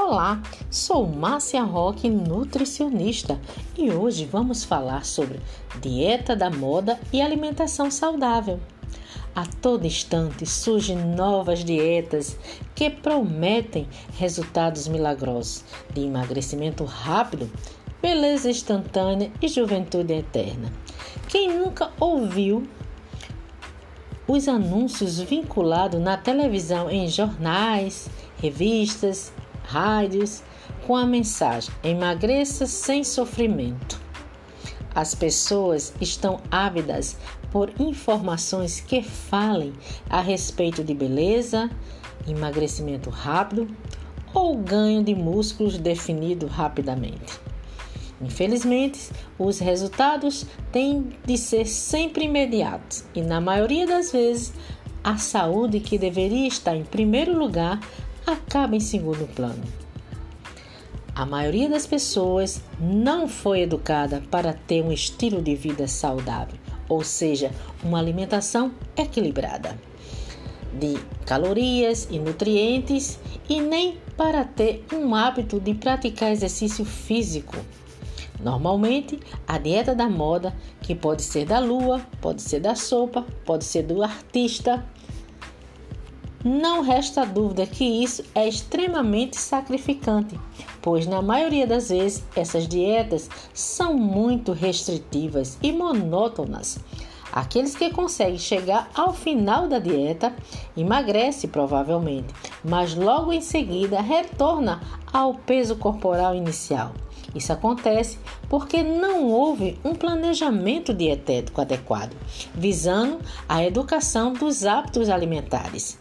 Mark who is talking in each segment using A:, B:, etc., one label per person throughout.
A: Olá, sou Márcia Roque, nutricionista, e hoje vamos falar sobre dieta da moda e alimentação saudável. A todo instante surgem novas dietas que prometem resultados milagrosos de emagrecimento rápido, beleza instantânea e juventude eterna. Quem nunca ouviu os anúncios vinculados na televisão em jornais, revistas, rádios, com a mensagem: emagreça sem sofrimento. As pessoas estão ávidas por informações que falem a respeito de beleza, emagrecimento rápido ou ganho de músculos definido rapidamente. Infelizmente, os resultados têm de ser sempre imediatos e, na maioria das vezes, a saúde que deveria estar em primeiro lugar acaba em segundo plano. A maioria das pessoas não foi educada para ter um estilo de vida saudável, ou seja, uma alimentação equilibrada de calorias e nutrientes e nem para ter um hábito de praticar exercício físico. Normalmente, a dieta da moda, que pode ser da lua, pode ser da sopa, pode ser do artista, não resta dúvida que isso é extremamente sacrificante, pois na maioria das vezes essas dietas são muito restritivas e monótonas. Aqueles que conseguem chegar ao final da dieta emagrece provavelmente, mas logo em seguida retorna ao peso corporal inicial. Isso acontece porque não houve um planejamento dietético adequado, visando a educação dos hábitos alimentares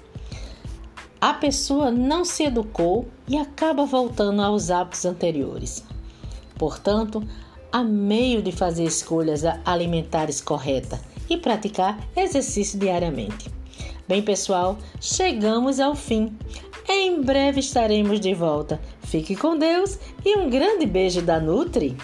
A: a pessoa não se educou e acaba voltando aos hábitos anteriores. Portanto, há meio de fazer escolhas alimentares corretas e praticar exercício diariamente. Bem, pessoal, chegamos ao fim. Em breve estaremos de volta. Fique com Deus e um grande beijo da Nutri.